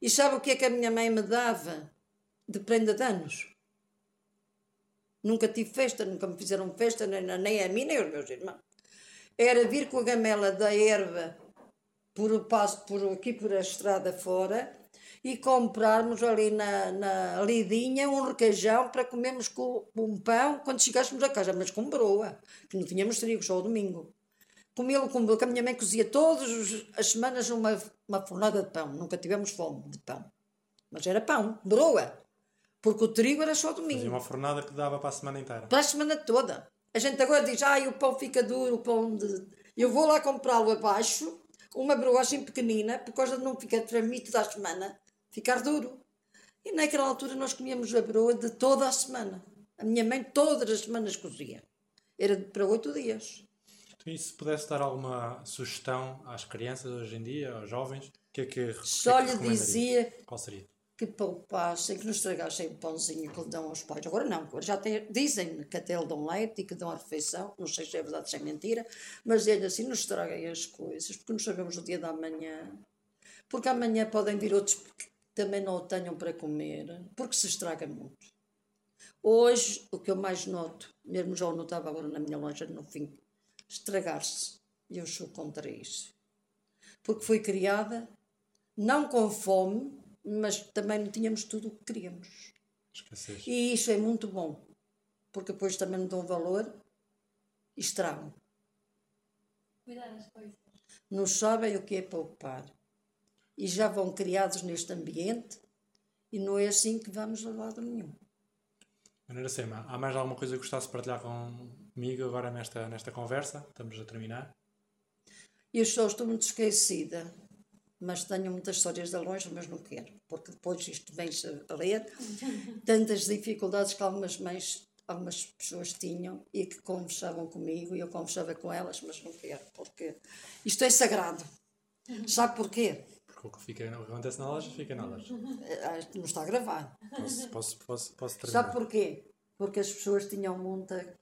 E sabe o que é que a minha mãe me dava de prenda de anos? Nunca tive festa, nunca me fizeram festa, nem, nem a mim, nem aos meus irmãos. Era vir com a gamela da erva por, passo, por aqui por a estrada fora e comprarmos ali na, na lidinha um requeijão para comermos com um pão quando chegássemos a casa, mas com broa, que não tínhamos trigo, só o domingo. Comê-lo com broa, que a minha mãe cozia todas as semanas uma, uma fornada de pão, nunca tivemos fome de pão. Mas era pão, broa, porque o trigo era só domingo Fazia uma fornada que dava para a semana inteira. para a semana toda. A gente agora diz, ai, o pão fica duro, o pão de... Eu vou lá comprá-lo abaixo, uma broa assim pequenina, por causa de não ficar para mim toda a semana, ficar duro. E naquela altura nós comíamos a broa de toda a semana. A minha mãe todas as semanas cozia. Era para oito dias. E se pudesse dar alguma sugestão às crianças hoje em dia, aos jovens, o que é que, Só o que é que lhe dizia Qual seria? que poupassem, que não estragassem o pãozinho que lhe dão aos pais. Agora não, agora já tem, dizem que até lhe dão leite e que dão a refeição, não sei se é verdade, se é mentira, mas ele assim, não estraguem as coisas, porque não sabemos o dia da manhã. Porque amanhã podem vir outros também não o tenham para comer, porque se estraga muito. Hoje, o que eu mais noto, mesmo já o notava agora na minha loja, no fim, estragar-se. E eu sou contra isso. Porque fui criada, não com fome, mas também não tínhamos tudo o que queríamos. Escassez. E isso é muito bom, porque depois também não dão valor e estragam. Cuidar das coisas. Não sabem o que é poupar. E já vão criados neste ambiente e não é assim que vamos a lado nenhum. Ana Iracema, há mais alguma coisa que gostasse de partilhar comigo agora nesta, nesta conversa? Estamos a terminar. Eu só estou muito esquecida, mas tenho muitas histórias de longe, mas não quero, porque depois isto vem-se a ler. *laughs* Tantas dificuldades que algumas mães, algumas pessoas tinham e que conversavam comigo e eu conversava com elas, mas não quero, porque isto é sagrado. *laughs* Sabe porquê? Porque o que, fica, o que acontece na loja fica na loja. Ah, Não está gravado. Posso, posso, posso, posso terminar? Sabe porquê? porque as pessoas tinham muita